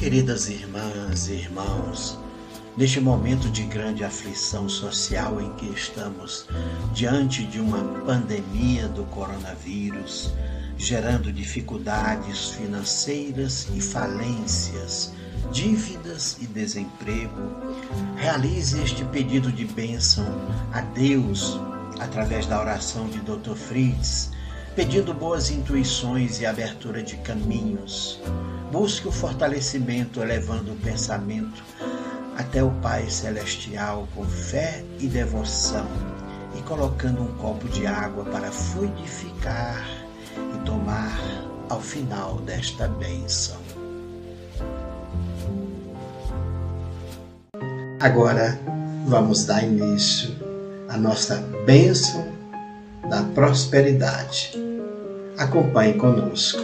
Queridas irmãs e irmãos, neste momento de grande aflição social em que estamos diante de uma pandemia do coronavírus, gerando dificuldades financeiras e falências, dívidas e desemprego, realize este pedido de bênção a Deus através da oração de Dr. Fritz, pedindo boas intuições e abertura de caminhos. Busque o fortalecimento, elevando o pensamento até o Pai Celestial com fé e devoção e colocando um copo de água para fluidificar e tomar ao final desta bênção. Agora vamos dar início à nossa bênção da prosperidade. Acompanhe conosco.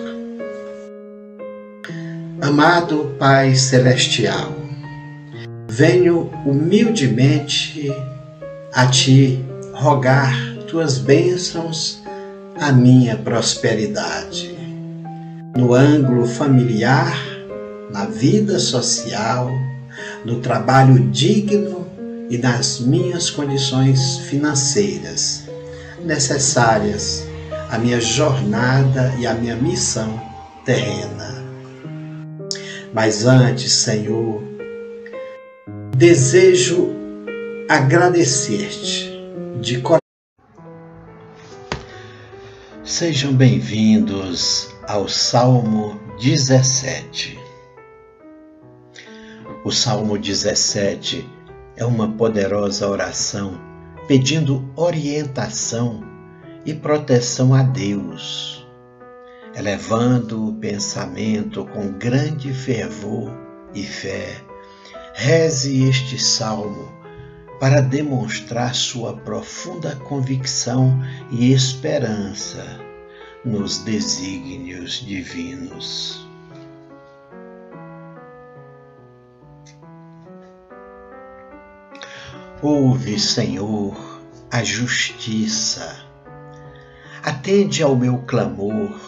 Amado Pai Celestial, venho humildemente a Ti rogar Tuas bênçãos à minha prosperidade. No ângulo familiar, na vida social, no trabalho digno e nas minhas condições financeiras necessárias à minha jornada e à minha missão terrena. Mas antes, Senhor, desejo agradecer-te de coração. Sejam bem-vindos ao Salmo 17. O Salmo 17 é uma poderosa oração pedindo orientação e proteção a Deus, elevando o pensamento com grande fervor e fé. Reze este salmo para demonstrar sua profunda convicção e esperança nos desígnios divinos. Ouve, Senhor, a justiça. Atende ao meu clamor.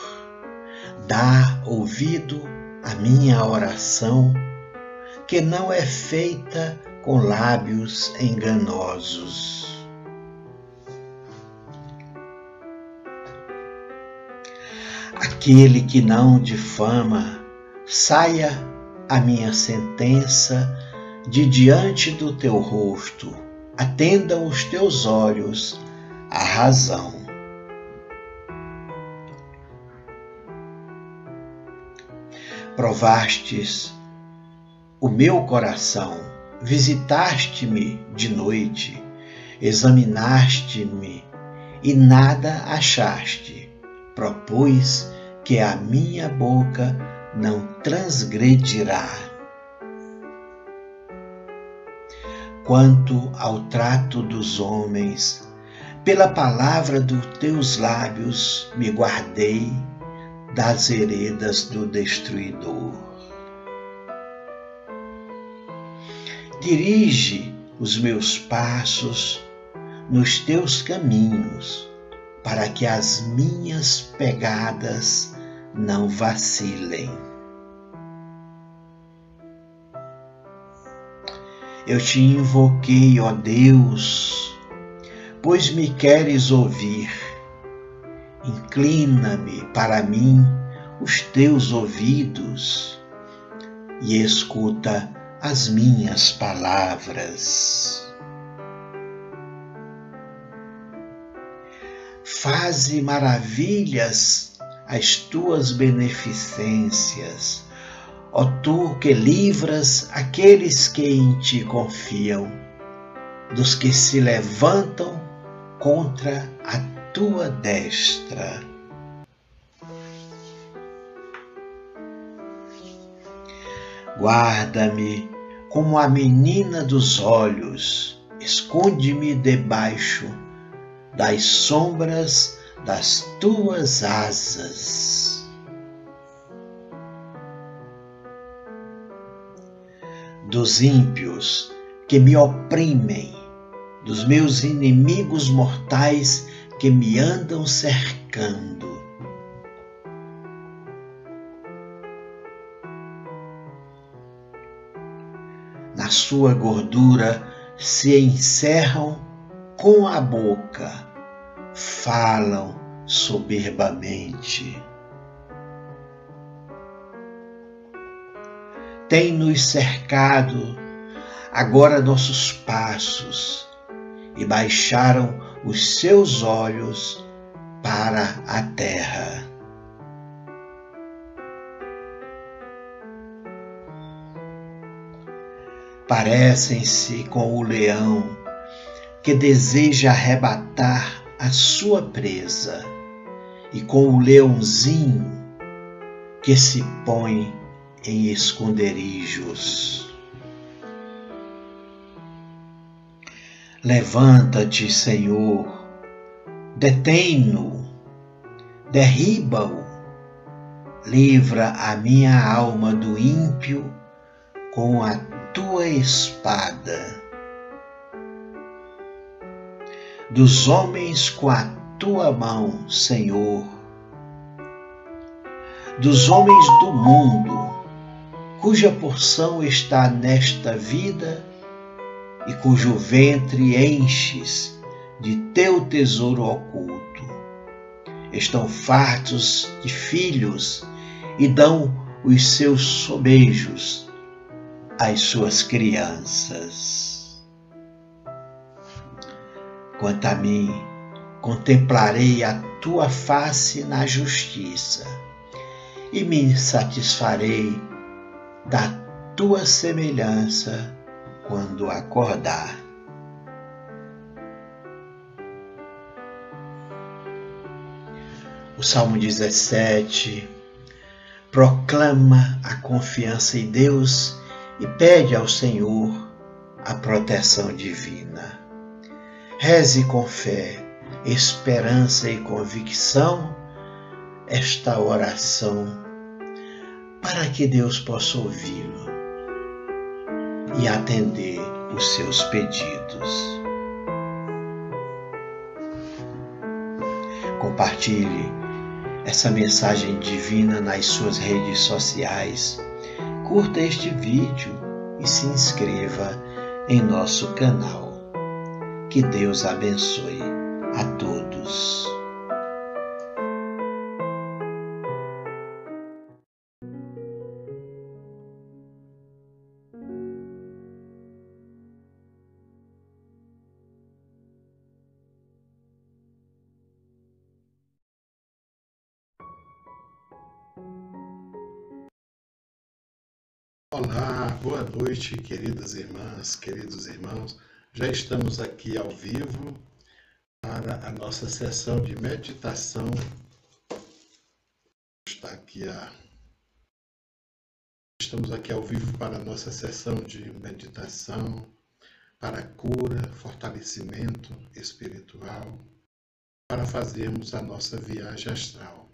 Dá ouvido à minha oração, que não é feita com lábios enganosos. Aquele que não difama, saia a minha sentença de diante do teu rosto, atendam os teus olhos à razão. Provastes o meu coração, visitaste-me de noite, examinaste-me e nada achaste. Propus que a minha boca não transgredirá. Quanto ao trato dos homens. Pela palavra dos teus lábios me guardei das heredas do destruidor. Dirige os meus passos nos teus caminhos, para que as minhas pegadas não vacilem. Eu te invoquei, ó Deus, pois me queres ouvir. Inclina-me para mim os teus ouvidos e escuta as minhas palavras. Faze maravilhas as tuas beneficências ó tu que livras aqueles que em ti confiam, dos que se levantam contra a tua destra. Guarda-me como a menina dos olhos, esconde-me debaixo das sombras das tuas asas. Dos ímpios que me oprimem, dos meus inimigos mortais que me andam cercando. a sua gordura se encerram com a boca, falam soberbamente. Tem nos cercado agora nossos passos e baixaram os seus olhos para a terra. Parecem-se com o leão que deseja arrebatar a sua presa e com o leãozinho que se põe em esconderijos. Levanta-te, Senhor, detém-no, derriba-o, livra a minha alma do ímpio com a tua espada, dos homens com a tua mão, Senhor, dos homens do mundo, cuja porção está nesta vida e cujo ventre enches de teu tesouro oculto. Estão fartos de filhos e dão os seus sobejos às suas crianças. Quanto a mim, contemplarei a tua face na justiça e me satisfarei da tua semelhança quando acordar. O Salmo 17 proclama a confiança em Deus e pede ao Senhor a proteção divina. Reze com fé, esperança e convicção esta oração para que Deus possa ouvi-lo e atender os seus pedidos. Compartilhe essa mensagem divina nas suas redes sociais. Curta este vídeo e se inscreva em nosso canal. Que Deus abençoe a todos. Noite, queridas irmãs, queridos irmãos. Já estamos aqui ao vivo para a nossa sessão de meditação. Está aqui a Estamos aqui ao vivo para a nossa sessão de meditação para cura, fortalecimento espiritual, para fazermos a nossa viagem astral.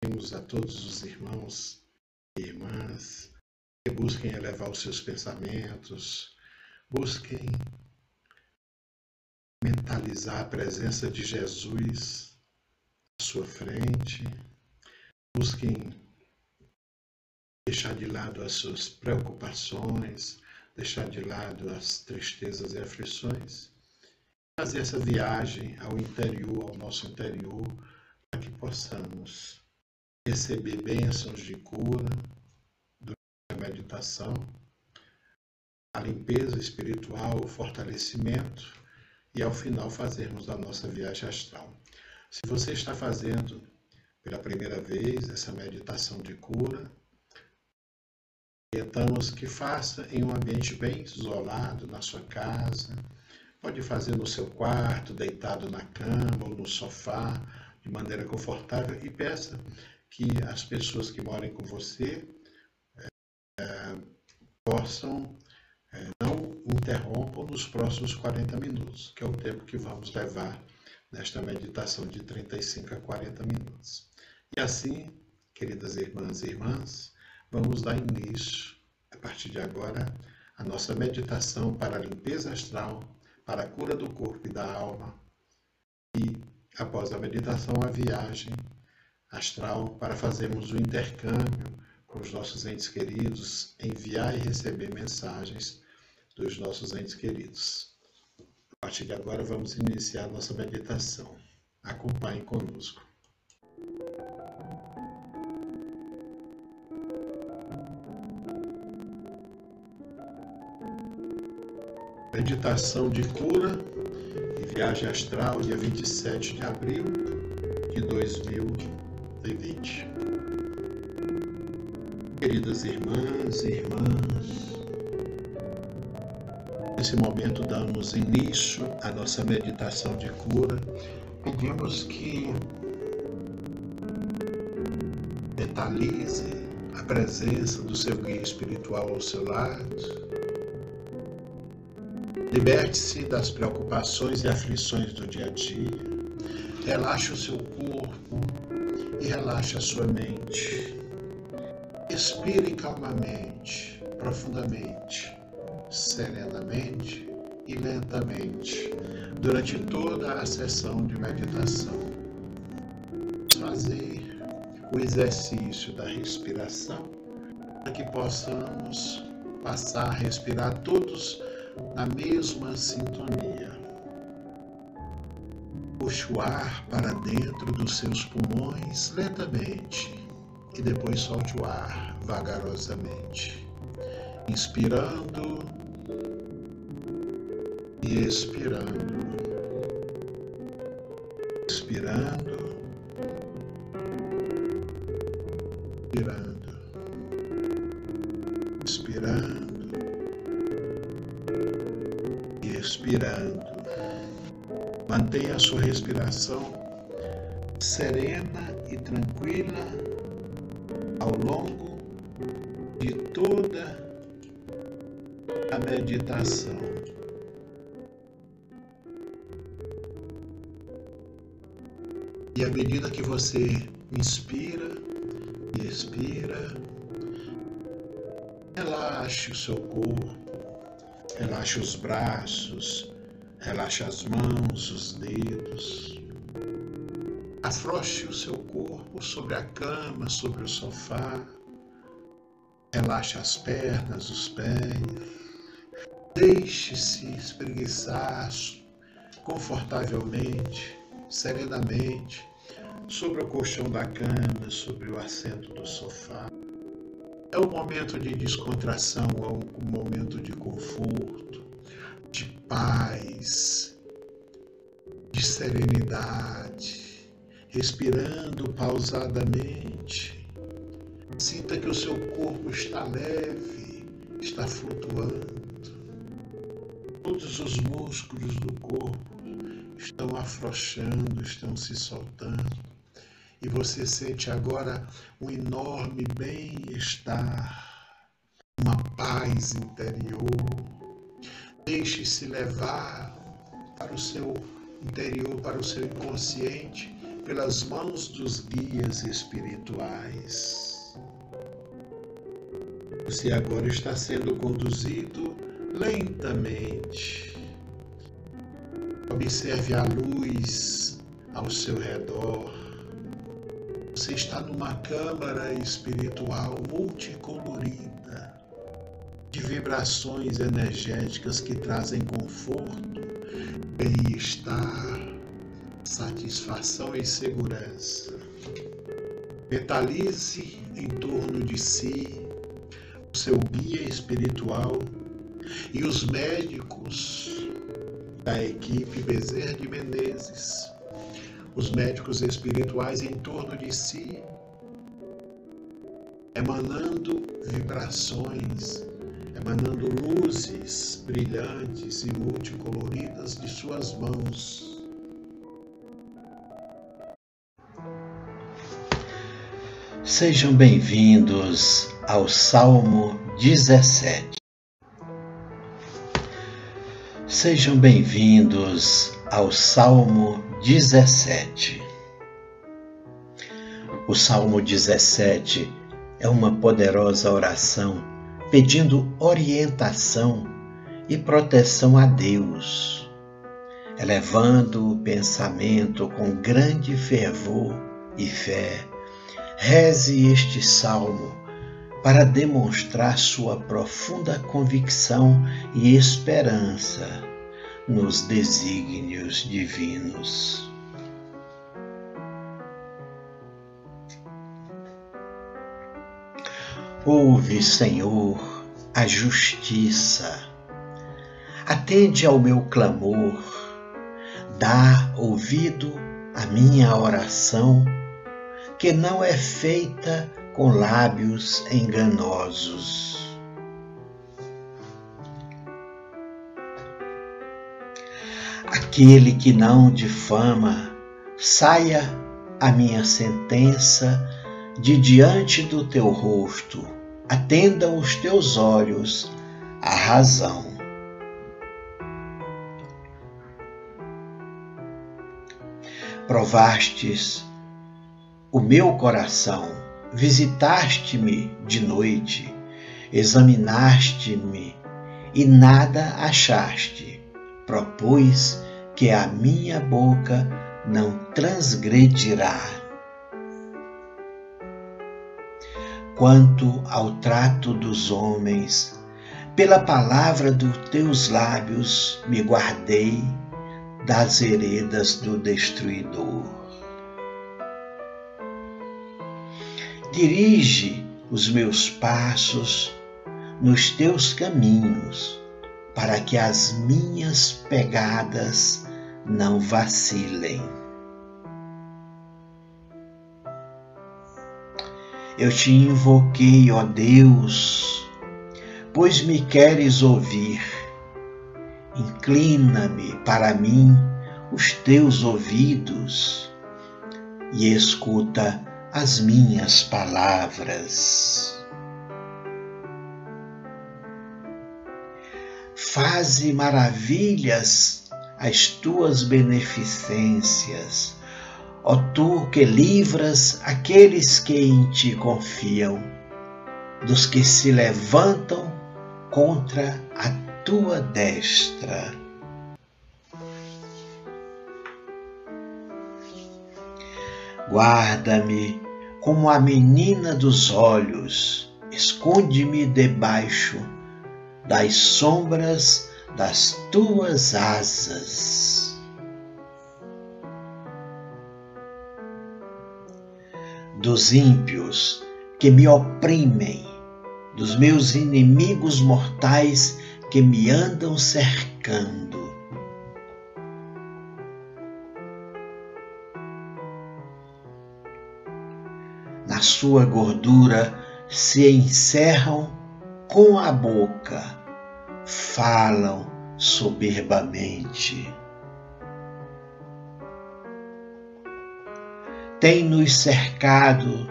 Temos a todos os irmãos e irmãs busquem elevar os seus pensamentos, busquem mentalizar a presença de Jesus à sua frente, busquem deixar de lado as suas preocupações, deixar de lado as tristezas e aflições, fazer essa viagem ao interior, ao nosso interior, para que possamos receber bênçãos de cura, meditação, a limpeza espiritual, o fortalecimento e ao final fazermos a nossa viagem astral. Se você está fazendo pela primeira vez essa meditação de cura, orientamos que faça em um ambiente bem isolado, na sua casa, pode fazer no seu quarto, deitado na cama ou no sofá, de maneira confortável e peça que as pessoas que morem com você possam é, não interrompam nos próximos 40 minutos, que é o tempo que vamos levar nesta meditação de 35 a 40 minutos. E assim, queridas irmãs e irmãs, vamos dar início, a partir de agora, a nossa meditação para a limpeza astral, para a cura do corpo e da alma. E, após a meditação, a viagem astral para fazermos o intercâmbio os nossos entes queridos, enviar e receber mensagens dos nossos entes queridos. A partir de agora, vamos iniciar nossa meditação. Acompanhe conosco. Meditação de cura e viagem astral, dia 27 de abril de 2020. Queridas irmãs e irmãs, nesse momento damos início à nossa meditação de cura. Pedimos que mentalize a presença do seu guia espiritual ao seu lado Liberte-se das preocupações e aflições do dia a dia. Relaxe o seu corpo e relaxe a sua mente. Expire calmamente, profundamente, serenamente e lentamente durante toda a sessão de meditação. Fazer o exercício da respiração para que possamos passar a respirar todos na mesma sintonia. Puxe o ar para dentro dos seus pulmões lentamente e depois solte o ar vagarosamente, inspirando e expirando. Inspirando, inspirando, inspirando. respirando. Mantenha a sua respiração serena e tranquila a meditação. E à medida que você inspira e expira, relaxe o seu corpo Relaxe os braços, relaxe as mãos, os dedos. Afrouxe o seu corpo sobre a cama, sobre o sofá. Relaxe as pernas, os pés. Deixe-se espreguiçar confortavelmente, serenamente, sobre o colchão da cama, sobre o assento do sofá. É um momento de descontração, é um momento de conforto, de paz, de serenidade, respirando pausadamente. Sinta que o seu corpo está leve, está flutuando. Todos os músculos do corpo estão afrouxando, estão se soltando e você sente agora um enorme bem-estar, uma paz interior. Deixe-se levar para o seu interior, para o seu inconsciente, pelas mãos dos guias espirituais. Você agora está sendo conduzido lentamente. Observe a luz ao seu redor você está numa câmara espiritual multicolorida, de vibrações energéticas que trazem conforto, bem-estar, satisfação e segurança. Metalize em torno de si o seu guia espiritual e os médicos da equipe Bezerra de Menezes os médicos espirituais em torno de si, emanando vibrações, emanando luzes brilhantes e multicoloridas de suas mãos. Sejam bem-vindos ao Salmo 17. Sejam bem-vindos ao Salmo 17. O Salmo 17 é uma poderosa oração pedindo orientação e proteção a Deus, elevando o pensamento com grande fervor e fé. Reze este salmo para demonstrar sua profunda convicção e esperança nos desígnios divinos. Ouve, Senhor, a justiça, atende ao meu clamor, dá ouvido à minha oração, que não é feita com lábios enganosos. Aquele que não difama, saia a minha sentença de diante do teu rosto, atendam os teus olhos à razão. Provastes o meu coração, visitaste-me de noite, examinaste-me e nada achaste. Propus que a minha boca não transgredirá. Quanto ao trato dos homens, pela palavra dos teus lábios me guardei das heredas do destruidor. Dirige os meus passos nos teus caminhos, para que as minhas pegadas não vacilem. Eu te invoquei, ó Deus, pois me queres ouvir. Inclina-me para mim os teus ouvidos e escuta as minhas palavras. Faze maravilhas as tuas beneficências, ó tu que livras aqueles que em ti confiam, dos que se levantam contra a tua destra. Guarda-me como a menina dos olhos, esconde-me debaixo das sombras das tuas asas. Dos ímpios que me oprimem, dos meus inimigos mortais que me andam cercando. Na sua gordura se encerram com a boca, falam soberbamente. Tem nos cercado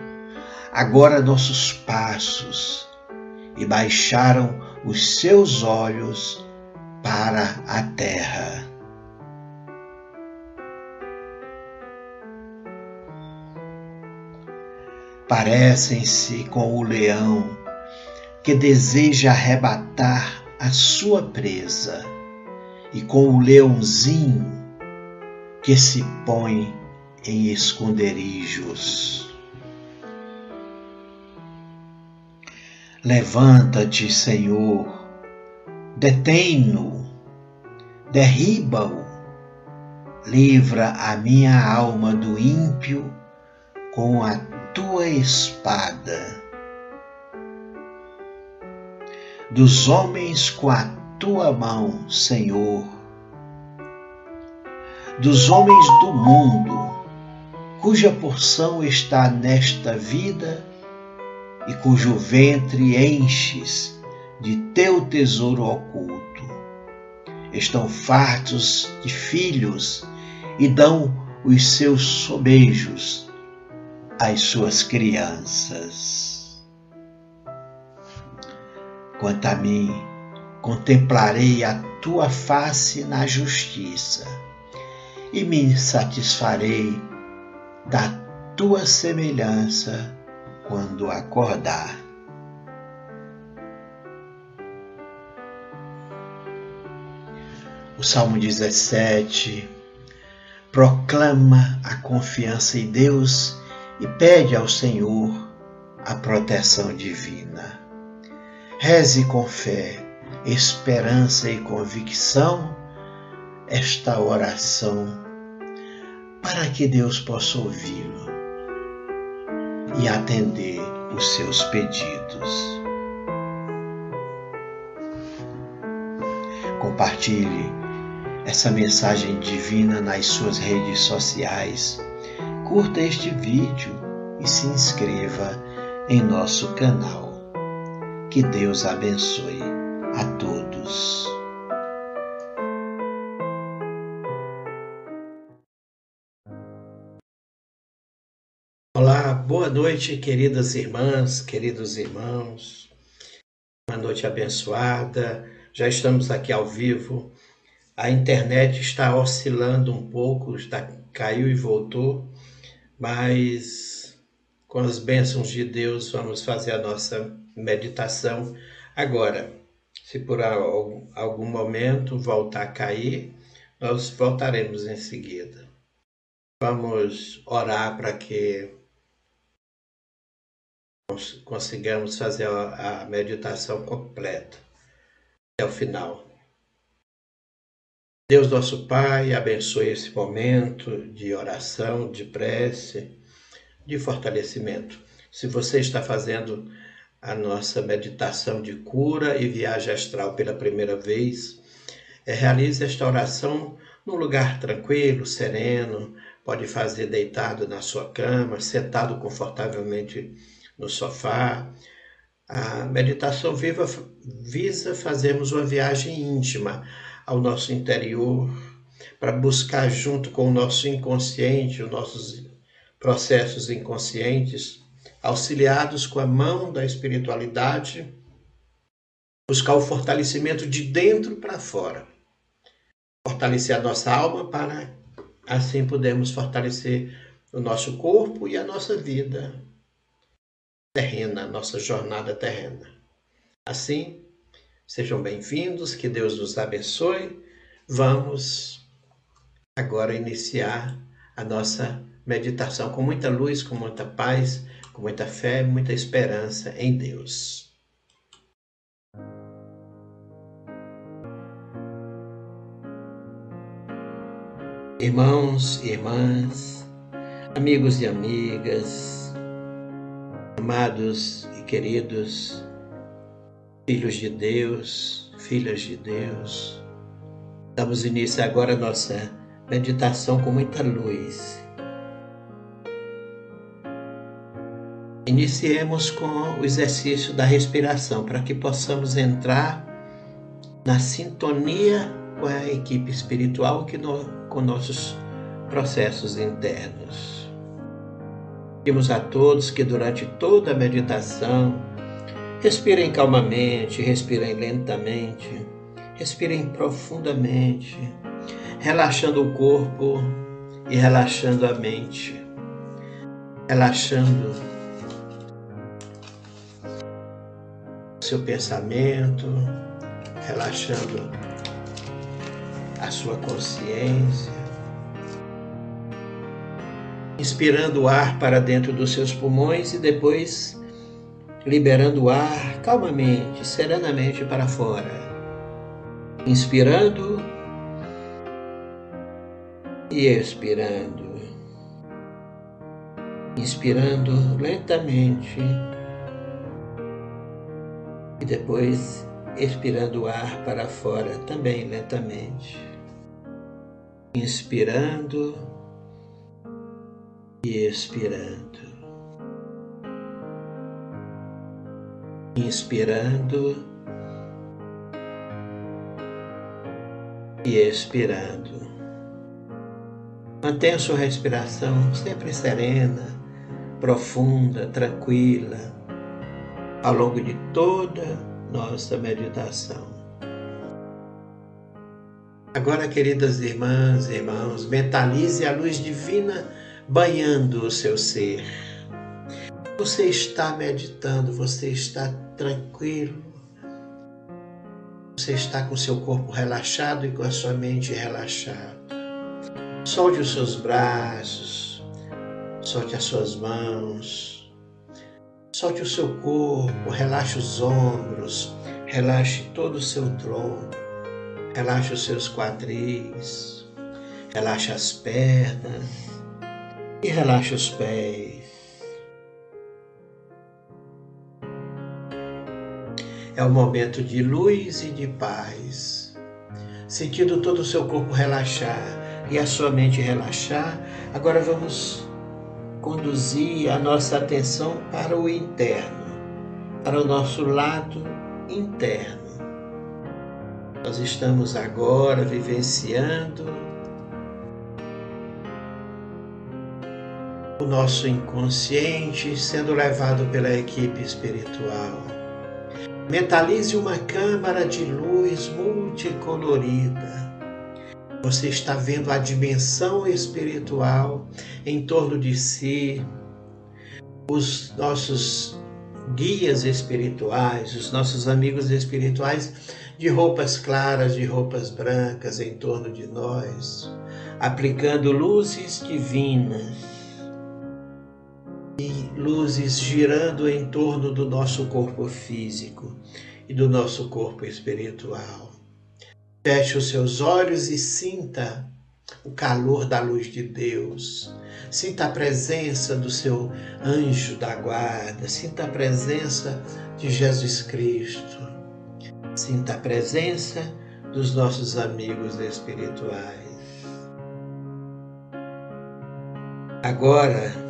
agora nossos passos e baixaram os seus olhos para a terra. Parecem-se com o leão que deseja arrebatar a sua presa e com o leãozinho que se põe em esconderijos. Levanta-te, Senhor, detém-no, derriba-o, livra a minha alma do ímpio com a tua espada. Dos homens com a tua mão, Senhor, dos homens do mundo, cuja porção está nesta vida e cujo ventre enches de teu tesouro oculto. Estão fartos de filhos e dão os seus sobejos às suas crianças. Quanto a mim, contemplarei a tua face na justiça e me satisfarei da tua semelhança quando acordar. O Salmo 17 proclama a confiança em Deus e pede ao Senhor a proteção divina. Reze com fé, esperança e convicção esta oração para que Deus possa ouvi-lo e atender os seus pedidos. Compartilhe essa mensagem divina nas suas redes sociais. Curta este vídeo e se inscreva em nosso canal. Que Deus abençoe a todos. Olá, boa noite, queridas irmãs, queridos irmãos. Uma noite abençoada. Já estamos aqui ao vivo. A internet está oscilando um pouco, está, caiu e voltou, mas com as bênçãos de Deus vamos fazer a nossa meditação agora. Se por algum momento voltar a cair, nós voltaremos em seguida. Vamos orar para que consigamos fazer a meditação completa até o final. Deus nosso Pai, abençoe esse momento de oração, de prece, de fortalecimento. Se você está fazendo a nossa meditação de cura e viagem astral pela primeira vez, é, realize esta oração num lugar tranquilo, sereno, pode fazer deitado na sua cama, sentado confortavelmente no sofá, a meditação viva visa fazermos uma viagem íntima ao nosso interior para buscar junto com o nosso inconsciente, os nossos processos inconscientes, auxiliados com a mão da espiritualidade, buscar o fortalecimento de dentro para fora. Fortalecer a nossa alma para assim podermos fortalecer o nosso corpo e a nossa vida terrena, nossa jornada terrena. Assim, sejam bem-vindos, que Deus nos abençoe. Vamos agora iniciar a nossa meditação com muita luz, com muita paz, com muita fé, muita esperança em Deus. Irmãos e irmãs, amigos e amigas, Amados e queridos filhos de Deus, filhas de Deus, damos início agora à nossa meditação com muita luz. Iniciemos com o exercício da respiração para que possamos entrar na sintonia com a equipe espiritual que no, com nossos processos internos. Pedimos a todos que durante toda a meditação respirem calmamente, respirem lentamente, respirem profundamente, relaxando o corpo e relaxando a mente, relaxando seu pensamento, relaxando a sua consciência. Inspirando o ar para dentro dos seus pulmões e depois liberando o ar calmamente, serenamente para fora. Inspirando e expirando. Inspirando lentamente e depois expirando o ar para fora também lentamente. Inspirando e expirando. Inspirando e expirando. Mantenha sua respiração sempre serena, profunda, tranquila, ao longo de toda nossa meditação. Agora, queridas irmãs e irmãos, mentalize a luz divina banhando o seu ser. Você está meditando, você está tranquilo, você está com seu corpo relaxado e com a sua mente relaxada. Solte os seus braços, solte as suas mãos, Solte o seu corpo, relaxe os ombros, relaxe todo o seu tronco, relaxe os seus quadris, relaxe as pernas e relaxe os pés. É o momento de luz e de paz. Sentindo todo o seu corpo relaxar e a sua mente relaxar, agora vamos conduzir a nossa atenção para o interno, para o nosso lado interno. Nós estamos agora vivenciando o nosso inconsciente sendo levado pela equipe espiritual. Mentalize uma câmara de luz multicolorida. Você está vendo a dimensão espiritual em torno de si, os nossos guias espirituais, os nossos amigos espirituais de roupas claras, de roupas brancas em torno de nós, aplicando luzes divinas e luzes girando em torno do nosso corpo físico e do nosso corpo espiritual. Feche os seus olhos e sinta o calor da luz de Deus. Sinta a presença do seu anjo da guarda. Sinta a presença de Jesus Cristo. Sinta a presença dos nossos amigos espirituais. Agora,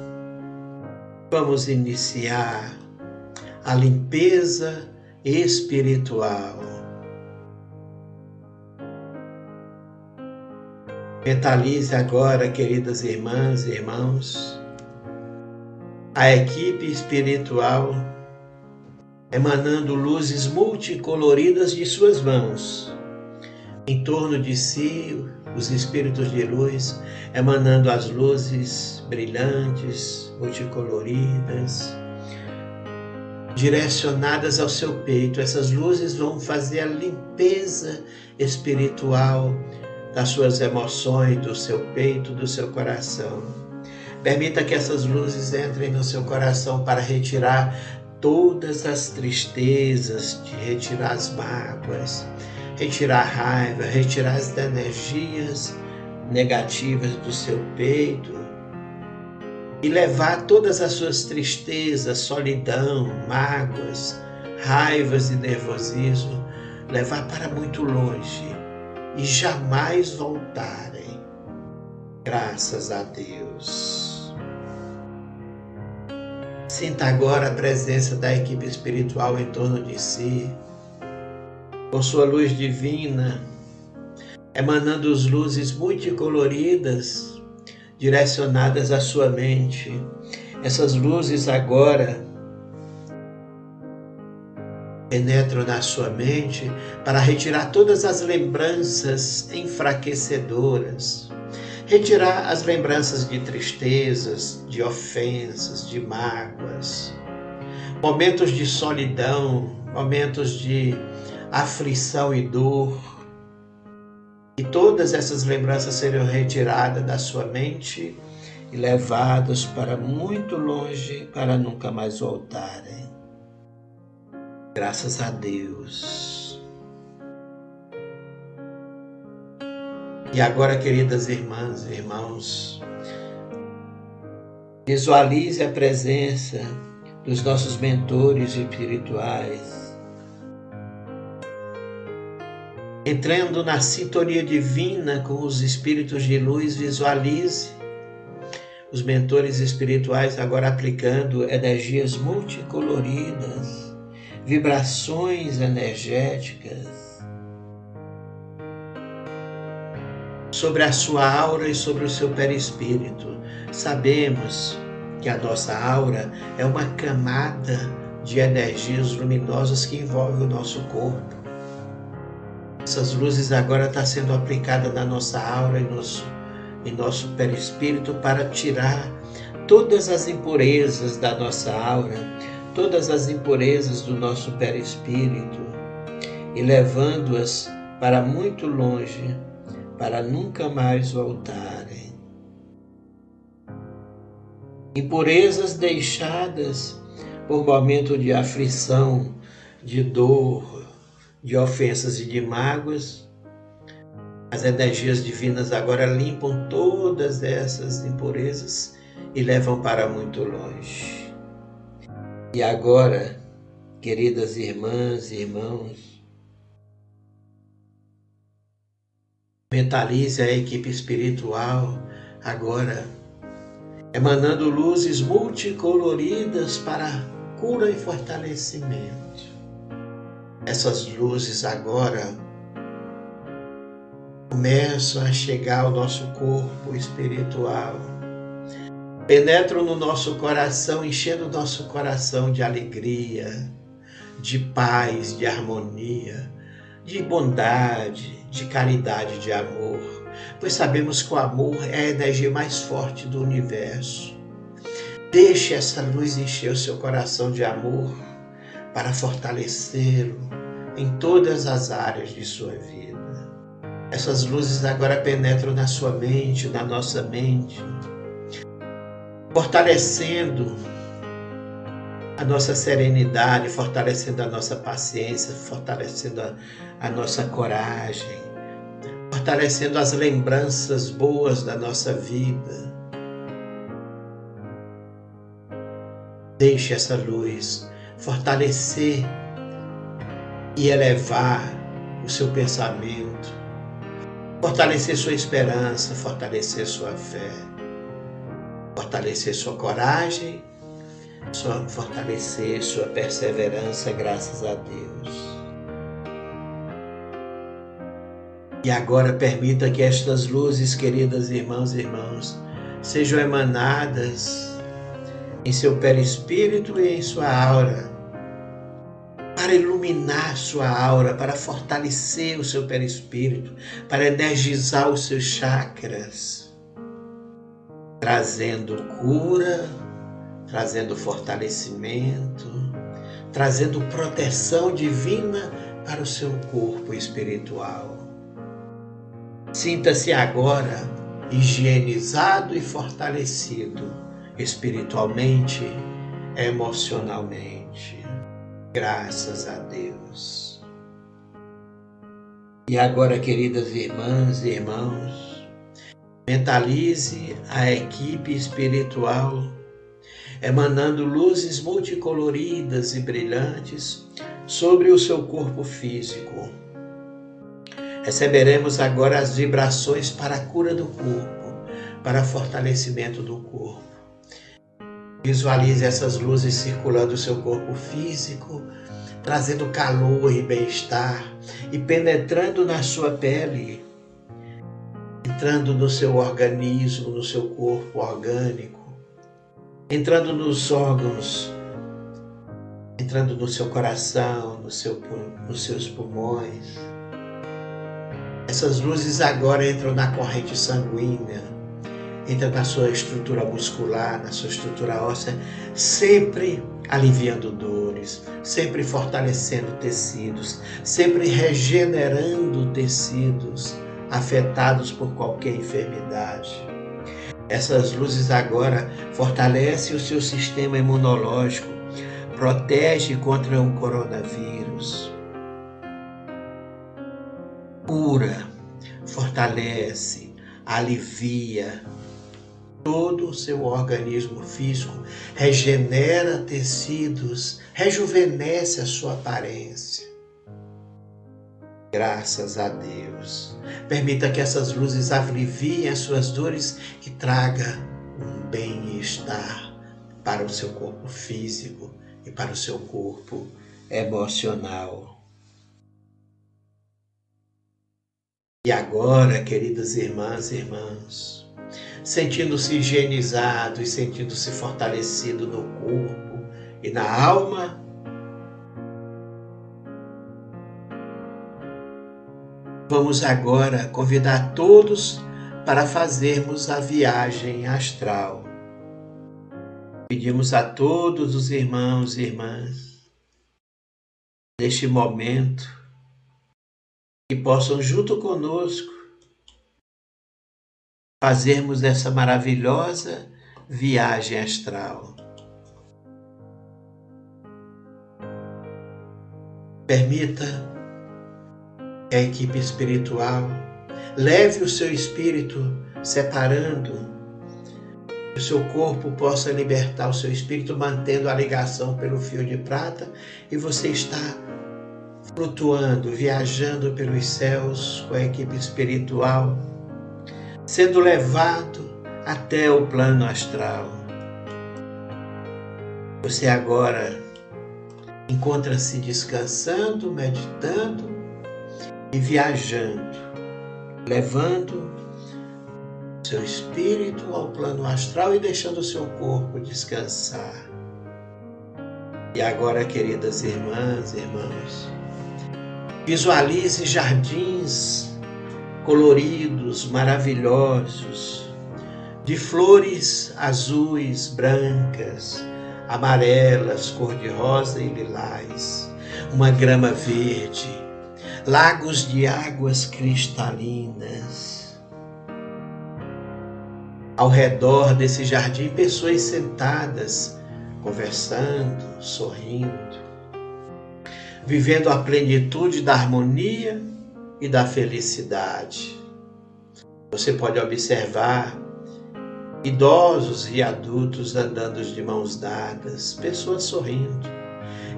vamos iniciar a limpeza espiritual Mentalize agora, queridas irmãs e irmãos, a equipe espiritual emanando luzes multicoloridas de suas mãos. Em torno de si, os espíritos de luz emanando as luzes brilhantes, multicoloridas, direcionadas ao seu peito. Essas luzes vão fazer a limpeza espiritual das suas emoções, do seu peito, do seu coração. Permita que essas luzes entrem no seu coração para retirar todas as tristezas, de retirar as mágoas, retirar a raiva, retirar as energias negativas do seu peito e levar todas as suas tristezas, solidão, mágoas, raivas e nervosismo, levar para muito longe e jamais voltarem. Graças a Deus. Sinta agora a presença da equipe espiritual em torno de si, com sua luz divina, emanando as luzes multicoloridas direcionadas à sua mente. Essas luzes agora penetram na sua mente para retirar todas as lembranças enfraquecedoras, retirar as lembranças de tristezas, de ofensas, de mágoas, momentos de solidão, momentos de aflição e dor. E todas essas lembranças serão retiradas da sua mente e levadas para muito longe para nunca mais voltarem. Graças a Deus. E agora, queridas irmãs e irmãos, visualize a presença dos nossos mentores espirituais, entrando na sintonia divina com os espíritos de luz, visualize os mentores espirituais agora aplicando energias multicoloridas vibrações energéticas sobre a sua aura e sobre o seu perispírito. Sabemos que a nossa aura é uma camada de energias luminosas que envolve o nosso corpo. Essas luzes agora estão sendo aplicadas na nossa aura e nosso, em nosso perispírito para tirar todas as impurezas da nossa aura, todas as impurezas do nosso perispírito e levando-as para muito longe, para nunca mais voltarem. Impurezas deixadas por momento de aflição, de dor, de ofensas e de mágoas. As energias divinas agora limpam todas essas impurezas e levam para muito longe. E agora, queridas irmãs e irmãos, mentalize a equipe espiritual agora, emanando luzes multicoloridas para cura e fortalecimento. Essas luzes agora começam a chegar ao nosso corpo espiritual, penetram no nosso coração, enchendo o nosso coração de alegria, de paz, de harmonia, de bondade, de caridade, de amor. Pois sabemos que o amor é a energia mais forte do universo. Deixe essa luz encher o seu coração de amor para fortalecê-lo em todas as áreas de sua vida. Essas luzes agora penetram na sua mente, na nossa mente, fortalecendo a nossa serenidade, fortalecendo a nossa paciência, fortalecendo a, a nossa coragem, fortalecendo as lembranças boas da nossa vida. Deixe essa luz fortalecer e elevar o seu pensamento, fortalecer sua esperança, fortalecer sua fé, fortalecer sua coragem, fortalecer sua perseverança, graças a Deus. E agora permita que estas luzes, queridas irmãs e irmãos, sejam emanadas em seu perispírito e em sua aura, para iluminar sua aura, para fortalecer o seu perispírito, para energizar os seus chakras, trazendo cura, trazendo fortalecimento, trazendo proteção divina para o seu corpo espiritual. Sinta-se agora higienizado e fortalecido espiritualmente, emocionalmente. Graças a Deus. E agora, queridas irmãs e irmãos, mentalize a equipe espiritual emanando luzes multicoloridas e brilhantes sobre o seu corpo físico Receberemos agora as vibrações para a cura do corpo, para fortalecimento do corpo. Visualize essas luzes circulando o seu corpo físico, trazendo calor e bem-estar e penetrando na sua pele, entrando no seu organismo, no seu corpo orgânico, entrando nos órgãos, entrando no seu coração, no seu, nos seus pulmões. Essas luzes agora entram na corrente sanguínea, entram na sua estrutura muscular, na sua estrutura óssea, sempre aliviando dores, sempre fortalecendo tecidos, sempre regenerando tecidos afetados por qualquer enfermidade. Essas luzes agora fortalecem o seu sistema imunológico, protege contra o coronavírus, cura, fortalece, alivia todo o seu organismo físico, regenera tecidos, rejuvenesce a sua aparência. Graças a Deus. Permita que essas luzes aliviem as suas dores e traga um bem-estar para o seu corpo físico e para o seu corpo emocional. E agora, queridas irmãs e irmãos, sentindo-se higienizado e sentindo-se fortalecido no corpo e na alma, vamos agora convidar todos para fazermos a viagem astral. Pedimos a todos os irmãos e irmãs, neste momento, que possam, junto conosco, fazermos essa maravilhosa viagem astral. Permita que a equipe espiritual leve o seu espírito separando que o seu corpo possa libertar o seu espírito, mantendo a ligação pelo fio de prata, e você está flutuando, viajando pelos céus com a equipe espiritual, sendo levado até o plano astral. Você agora encontra-se descansando, meditando e viajando, levando seu espírito ao plano astral e deixando seu corpo descansar. E agora, queridas irmãs e irmãos, visualize jardins coloridos, maravilhosos, de flores azuis, brancas, amarelas, cor-de-rosa e lilás, uma grama verde, lagos de águas cristalinas. Ao redor desse jardim pessoas sentadas, conversando, sorrindo, vivendo a plenitude da harmonia e da felicidade. Você pode observar idosos e adultos andando de mãos dadas, pessoas sorrindo.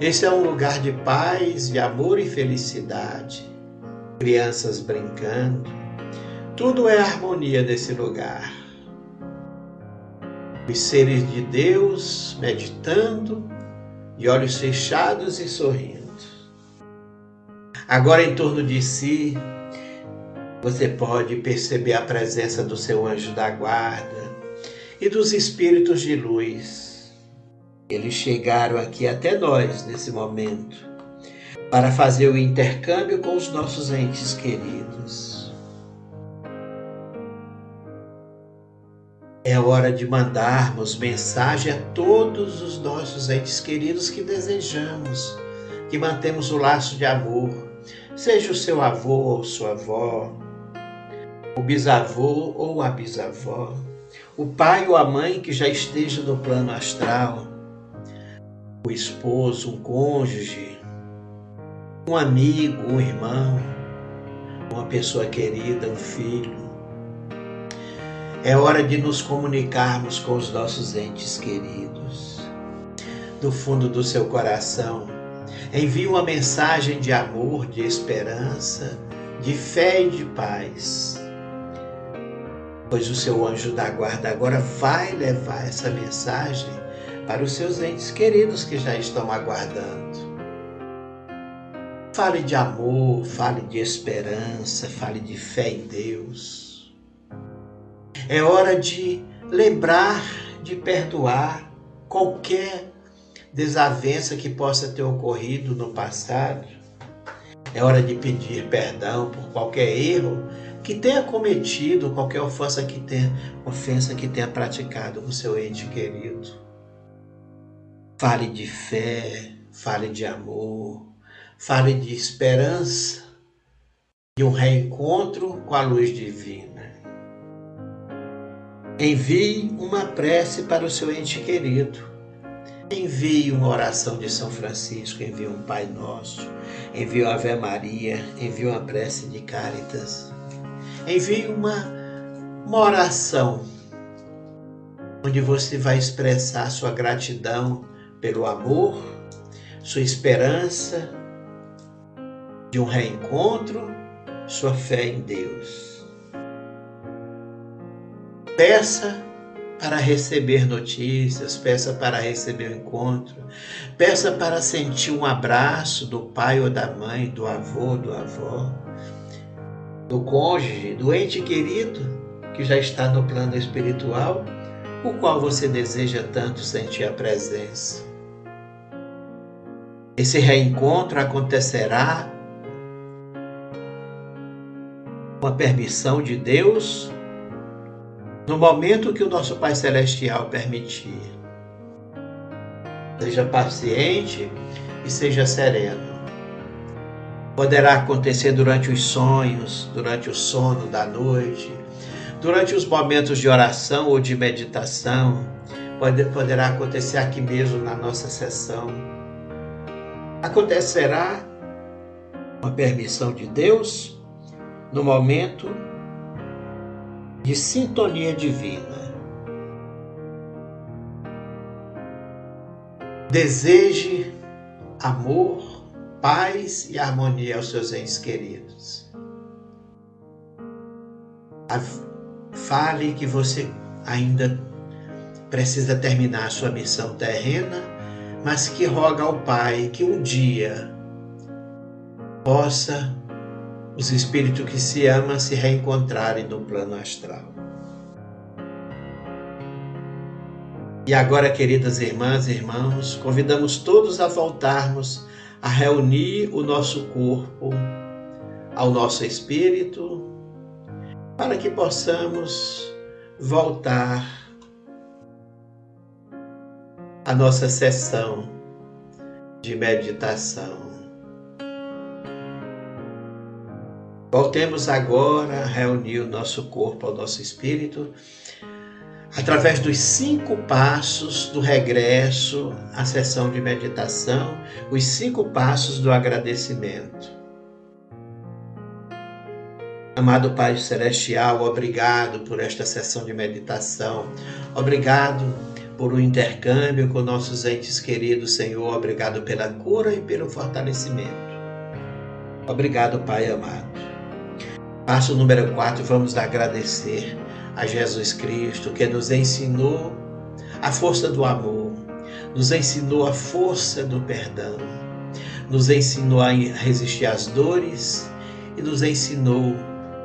Esse é um lugar de paz, de amor e felicidade. Crianças brincando. Tudo é harmonia nesse lugar os seres de Deus meditando, de olhos fechados e sorrindo. Agora, em torno de si, você pode perceber a presença do seu anjo da guarda e dos espíritos de luz. Eles chegaram aqui até nós nesse momento para fazer o intercâmbio com os nossos entes queridos. É hora de mandarmos mensagem a todos os nossos entes queridos que desejamos, que mantemos o laço de amor, seja o seu avô ou sua avó, o bisavô ou a bisavó, o pai ou a mãe que já esteja no plano astral, o esposo, um cônjuge, um amigo, um irmão, uma pessoa querida, um filho é hora de nos comunicarmos com os nossos entes queridos. Do fundo do seu coração, envie uma mensagem de amor, de esperança, de fé e de paz. Pois o seu anjo da guarda agora vai levar essa mensagem para os seus entes queridos que já estão aguardando. Fale de amor, fale de esperança, fale de fé em Deus. É hora de lembrar de perdoar qualquer desavença que possa ter ocorrido no passado. É hora de pedir perdão por qualquer erro que tenha cometido, qualquer ofensa que tenha, ofensa que tenha praticado com seu ente querido. Fale de fé, fale de amor, fale de esperança, de um reencontro com a luz divina. Envie uma prece para o seu ente querido. Envie uma oração de São Francisco, envie um Pai Nosso, envie uma Ave Maria, envie uma prece de Cáritas. Envie uma, uma oração onde você vai expressar sua gratidão pelo amor, sua esperança de um reencontro, sua fé em Deus. Peça para receber notícias, peça para receber o encontro, peça para sentir um abraço do pai ou da mãe, do avô, do avó, do cônjuge, do ente querido que já está no plano espiritual, o qual você deseja tanto sentir a presença. Esse reencontro acontecerá com a permissão de Deus no momento que o nosso Pai Celestial permitir. Seja paciente e seja sereno. Poderá acontecer durante os sonhos, durante o sono da noite, durante os momentos de oração ou de meditação. Pode, poderá acontecer aqui mesmo na nossa sessão. Acontecerá com a permissão de Deus, no momento de sintonia divina. Deseje amor, paz e harmonia aos seus entes queridos. Fale que você ainda precisa terminar a sua missão terrena, mas que roga ao Pai que um dia possa os espíritos que se amam se reencontrarem no plano astral. E agora, queridas irmãs e irmãos, convidamos todos a voltarmos a reunir o nosso corpo ao nosso espírito, para que possamos voltar à nossa sessão de meditação. Voltemos agora a reunir o nosso corpo ao nosso espírito através dos cinco passos do regresso à sessão de meditação, os cinco passos do agradecimento. Amado Pai Celestial, obrigado por esta sessão de meditação. Obrigado por o intercâmbio com nossos entes queridos, Senhor. Obrigado pela cura e pelo fortalecimento. Obrigado, Pai amado. Passo número 4, vamos agradecer a Jesus Cristo, que nos ensinou a força do amor, nos ensinou a força do perdão, nos ensinou a resistir às dores e nos ensinou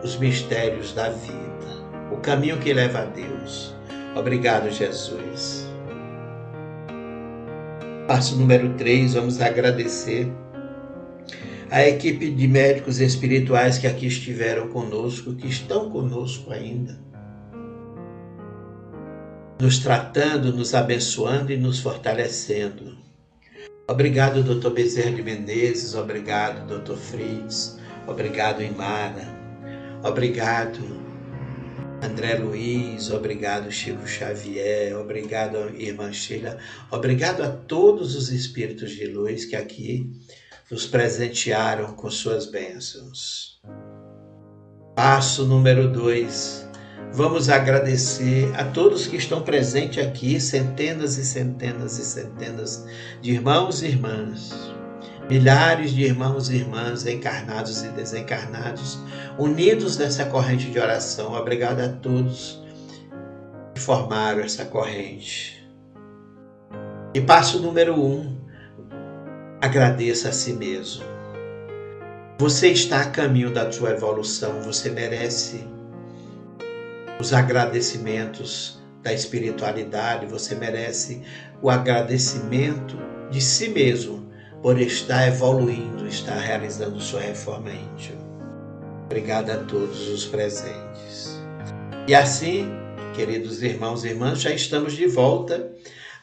os mistérios da vida, o caminho que leva a Deus. Obrigado, Jesus. Passo número 3, vamos agradecer a equipe de médicos espirituais que aqui estiveram conosco, que estão conosco ainda, nos tratando, nos abençoando e nos fortalecendo. Obrigado, Dr. Bezerra de Menezes, obrigado, Dr. Fritz, obrigado, Imara, obrigado, André Luiz, obrigado, Chico Xavier, obrigado, Irmã Sheila, obrigado a todos os espíritos de luz que aqui nos presentearam com suas bênçãos. Passo número dois. Vamos agradecer a todos que estão presentes aqui, centenas e centenas e centenas de irmãos e irmãs, milhares de irmãos e irmãs encarnados e desencarnados, unidos nessa corrente de oração. Obrigado a todos que formaram essa corrente. E passo número um agradeça a si mesmo. Você está a caminho da sua evolução, você merece os agradecimentos da espiritualidade, você merece o agradecimento de si mesmo por estar evoluindo, estar realizando sua reforma íntima. Obrigado a todos os presentes. E assim, queridos irmãos e irmãs, já estamos de volta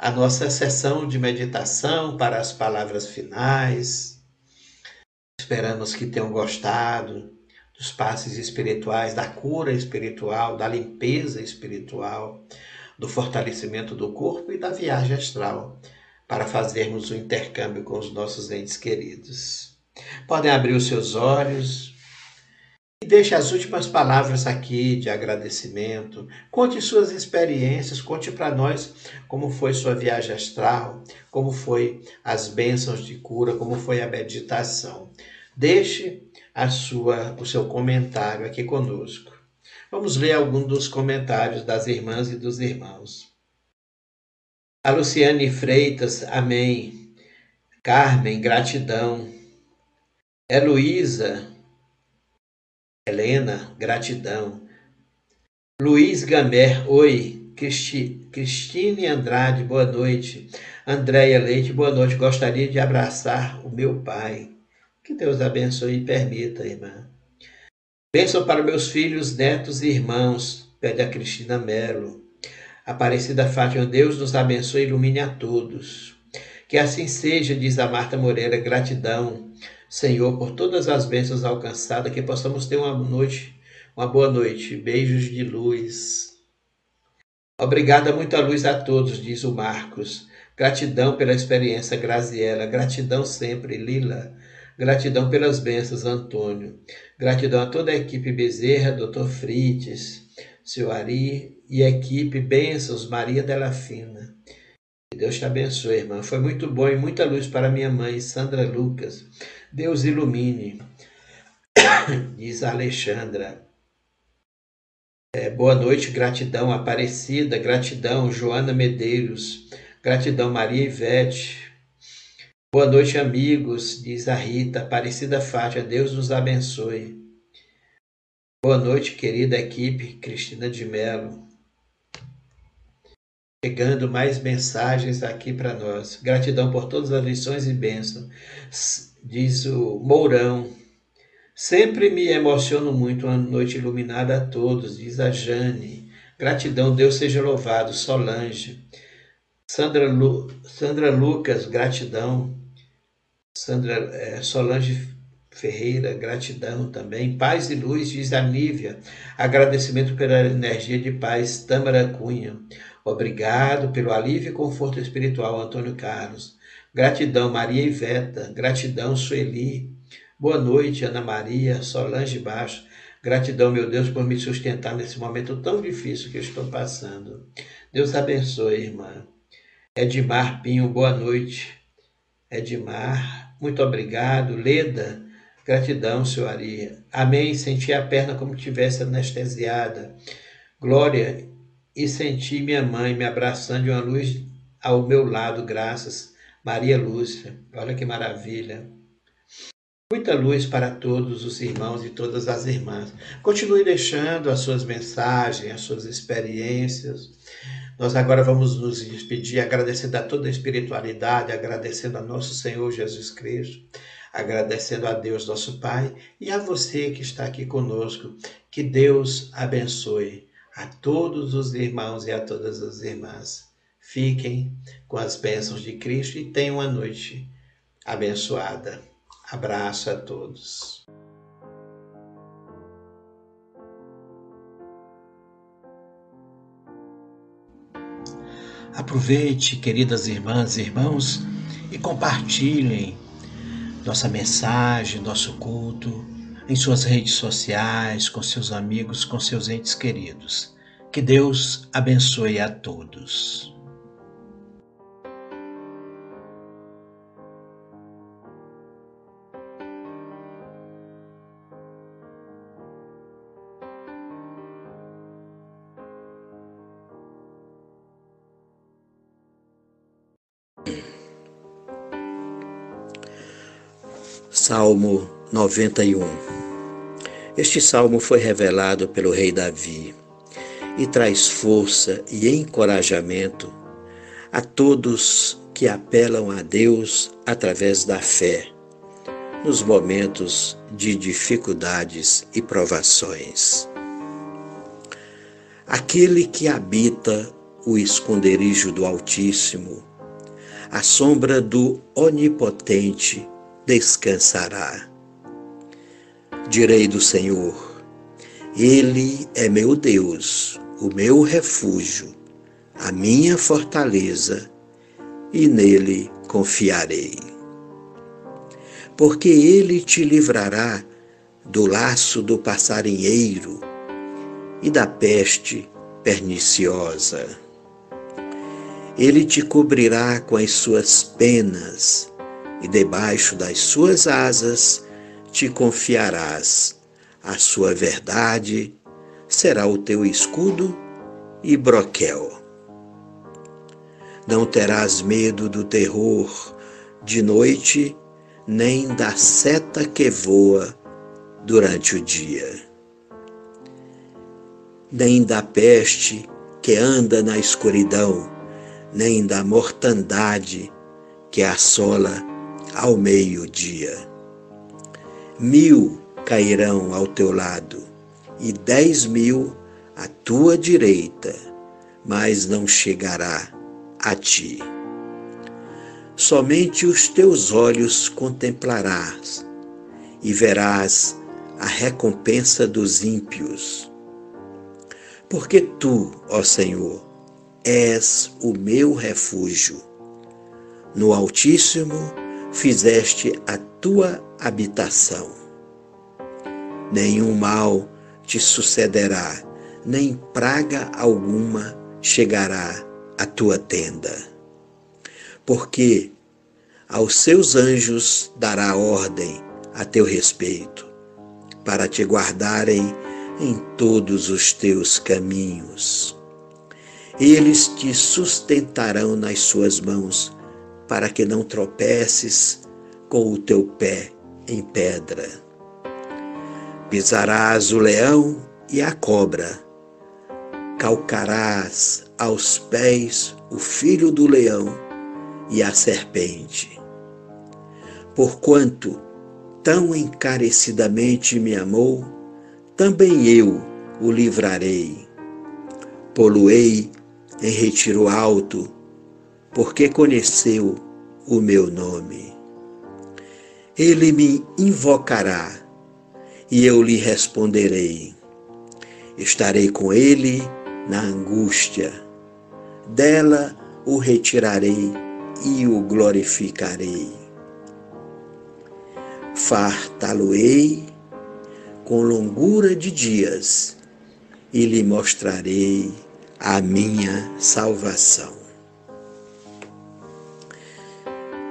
a nossa sessão de meditação para as palavras finais. Esperamos que tenham gostado dos passes espirituais, da cura espiritual, da limpeza espiritual, do fortalecimento do corpo e da viagem astral para fazermos o intercâmbio com os nossos entes queridos. Podem abrir os seus olhos, deixe as últimas palavras aqui de agradecimento. Conte suas experiências, conte para nós como foi sua viagem astral, como foi as bênçãos de cura, como foi a meditação. Deixe a sua, o seu comentário aqui conosco. Vamos ler alguns dos comentários das irmãs e dos irmãos. A Luciane Freitas, amém. Carmen, gratidão. Heloísa, Helena, gratidão. Luiz Gamer, oi. Cristi, Cristine Andrade, boa noite. Andréia Leite, boa noite. Gostaria de abraçar o meu pai. Que Deus abençoe e permita, irmã. Bênção para meus filhos, netos e irmãos, pede a Cristina Melo. Aparecida Fátima, Deus nos abençoe e ilumine a todos. Que assim seja, diz a Marta Moreira, gratidão. Senhor, por todas as bênçãos alcançadas, que possamos ter uma noite, uma boa noite. Beijos de luz. Obrigada, muita luz a todos, diz o Marcos. Gratidão pela experiência, Graziela. Gratidão sempre, Lila. Gratidão pelas bênçãos, Antônio. Gratidão a toda a equipe Bezerra, Dr. Frites, seu Ari e equipe Bênçãos, Maria Della Fina. Deus te abençoe, irmã. Foi muito bom e muita luz para minha mãe, Sandra Lucas. Deus ilumine, diz a Alexandra. É, boa noite, gratidão, Aparecida, gratidão, Joana Medeiros, gratidão, Maria Ivete. Boa noite, amigos, diz a Rita, Aparecida Fátima, Deus nos abençoe. Boa noite, querida equipe, Cristina de Mello chegando mais mensagens aqui para nós. Gratidão por todas as lições e bênçãos. Diz o Mourão. Sempre me emociono muito uma noite iluminada a todos, diz a Jane. Gratidão, Deus seja louvado. Solange. Sandra, Lu, Sandra Lucas, gratidão. Sandra é, Solange Ferreira, gratidão também. Paz e luz, diz a Nívia. Agradecimento pela energia de paz, Tâmara Cunha. Obrigado pelo alívio e conforto espiritual, Antônio Carlos. Gratidão, Maria Iveta. Gratidão, Sueli. Boa noite, Ana Maria, Solange Baixo. Gratidão, meu Deus, por me sustentar nesse momento tão difícil que eu estou passando. Deus abençoe, irmã. Edmar Pinho, boa noite. Edmar, muito obrigado. Leda, gratidão, senhor Ari. Amém. Senti a perna como tivesse anestesiada. Glória, e senti minha mãe me abraçando de uma luz ao meu lado, graças. Maria Lúcia, olha que maravilha. Muita luz para todos os irmãos e todas as irmãs. Continue deixando as suas mensagens, as suas experiências. Nós agora vamos nos despedir agradecendo a toda a espiritualidade, agradecendo a nosso Senhor Jesus Cristo, agradecendo a Deus, nosso Pai, e a você que está aqui conosco. Que Deus abençoe a todos os irmãos e a todas as irmãs. Fiquem com as bênçãos de Cristo e tenham uma noite abençoada. Abraço a todos. Aproveite, queridas irmãs e irmãos, e compartilhem nossa mensagem, nosso culto em suas redes sociais, com seus amigos, com seus entes queridos. Que Deus abençoe a todos. Salmo 91 este salmo foi revelado pelo rei Davi e traz força e encorajamento a todos que apelam a Deus através da fé nos momentos de dificuldades e provações. Aquele que habita o esconderijo do Altíssimo, a sombra do Onipotente descansará direi do Senhor: Ele é meu Deus, o meu refúgio, a minha fortaleza, e nele confiarei. Porque ele te livrará do laço do passarinheiro e da peste perniciosa. Ele te cobrirá com as suas penas, e debaixo das suas asas te confiarás. A sua verdade será o teu escudo e broquel. Não terás medo do terror de noite, nem da seta que voa durante o dia, nem da peste que anda na escuridão, nem da mortandade que assola ao meio-dia mil cairão ao teu lado e dez mil à tua direita, mas não chegará a ti. Somente os teus olhos contemplarás e verás a recompensa dos ímpios. Porque tu, ó Senhor, és o meu refúgio. No Altíssimo fizeste a tua habitação. Nenhum mal te sucederá, nem praga alguma chegará à tua tenda. Porque aos seus anjos dará ordem a teu respeito, para te guardarem em todos os teus caminhos. Eles te sustentarão nas suas mãos, para que não tropeces com o teu pé em pedra. Pisarás o leão e a cobra, calcarás aos pés o filho do leão e a serpente. Porquanto tão encarecidamente me amou, também eu o livrarei. Poluei em retiro alto, porque conheceu o meu nome. Ele me invocará e eu lhe responderei. Estarei com ele na angústia, dela o retirarei e o glorificarei fartá-lo-ei com longura de dias e lhe mostrarei a minha salvação.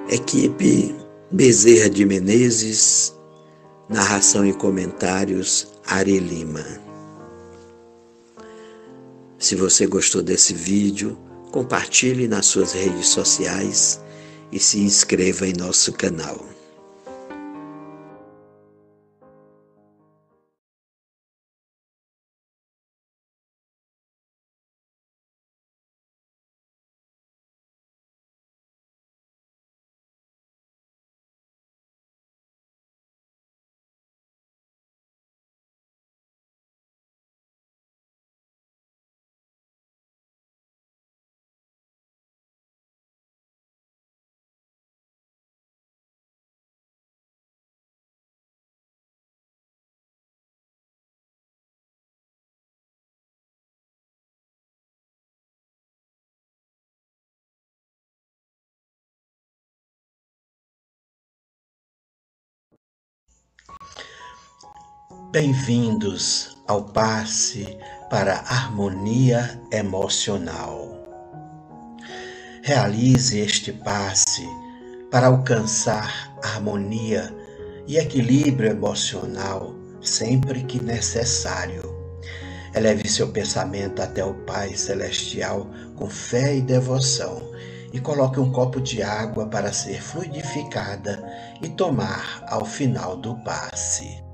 Equipe Bezerra de Menezes, narração e comentários Ari Lima. Se você gostou desse vídeo, compartilhe nas suas redes sociais e se inscreva em nosso canal. Bem-vindos ao passe para harmonia emocional. Realize este passe para alcançar harmonia e equilíbrio emocional sempre que necessário. Eleve seu pensamento até o Pai Celestial com fé e devoção e coloque um copo de água para ser fluidificada e tomar ao final do passe.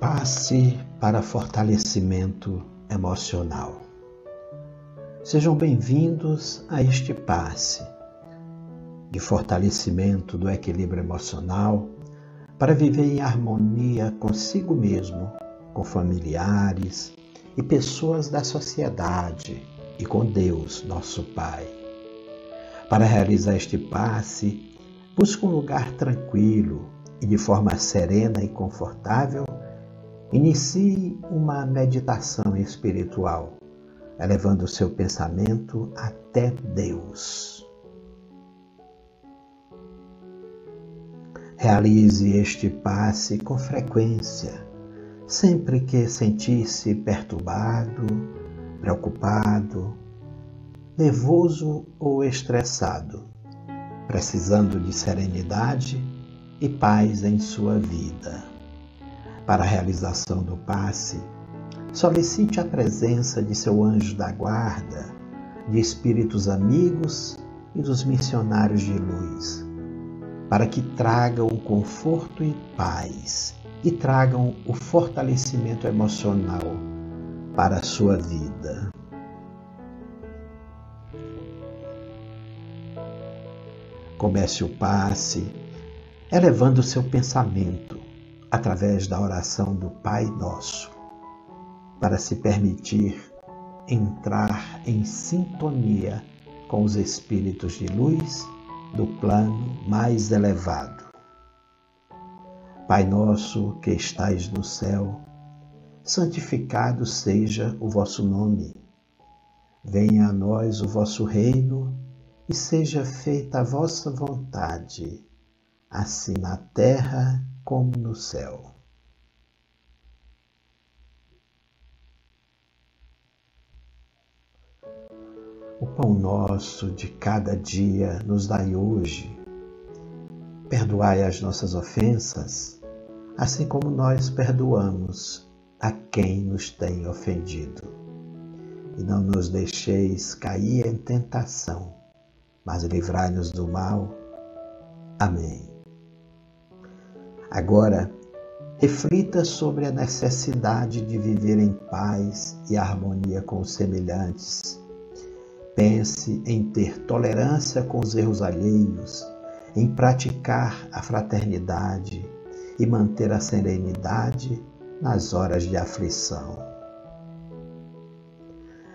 Passe para fortalecimento emocional. Sejam bem-vindos a este passe de fortalecimento do equilíbrio emocional para viver em harmonia consigo mesmo, com familiares e pessoas da sociedade e com Deus, nosso Pai. Para realizar este passe, busque um lugar tranquilo e de forma serena e confortável Inicie uma meditação espiritual, elevando o seu pensamento até Deus. Realize este passe com frequência, sempre que sentir-se perturbado, preocupado, nervoso ou estressado, precisando de serenidade e paz em sua vida. Para a realização do passe, solicite a presença de seu anjo da guarda, de espíritos amigos e dos missionários de luz, para que tragam conforto e paz e tragam o fortalecimento emocional para a sua vida. Comece o passe elevando seu pensamento através da oração do Pai Nosso, para se permitir entrar em sintonia com os espíritos de luz do plano mais elevado. Pai nosso que estais no céu, santificado seja o vosso nome. Venha a nós o vosso reino e seja feita a vossa vontade, assim na terra como no céu. O pão nosso de cada dia nos dai hoje. Perdoai as nossas ofensas, assim como nós perdoamos a quem nos tem ofendido e não nos deixeis cair em tentação, mas livrai-nos do mal. Amém. Agora, reflita sobre a necessidade de viver em paz e harmonia com os semelhantes. Pense em ter tolerância com os erros alheios, em praticar a fraternidade e manter a serenidade nas horas de aflição.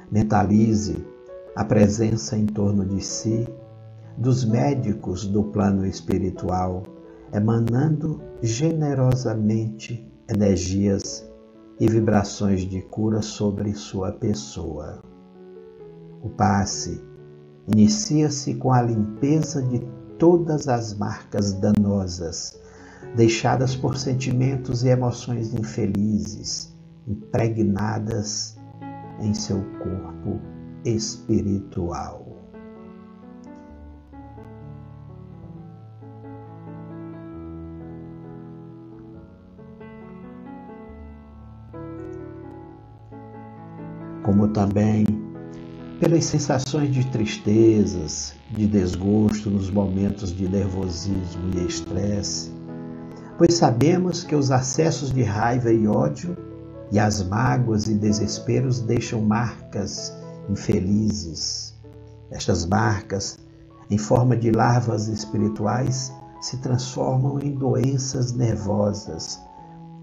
Mentalize a presença em torno de si dos médicos do plano espiritual, emanando generosamente energias e vibrações de cura sobre sua pessoa. O passe inicia-se com a limpeza de todas as marcas danosas deixadas por sentimentos e emoções infelizes, impregnadas em seu corpo espiritual. Como também pelas sensações de tristezas, de desgosto nos momentos de nervosismo e estresse, pois sabemos que os acessos de raiva e ódio e as mágoas e desesperos deixam marcas infelizes. Estas marcas, em forma de larvas espirituais, se transformam em doenças nervosas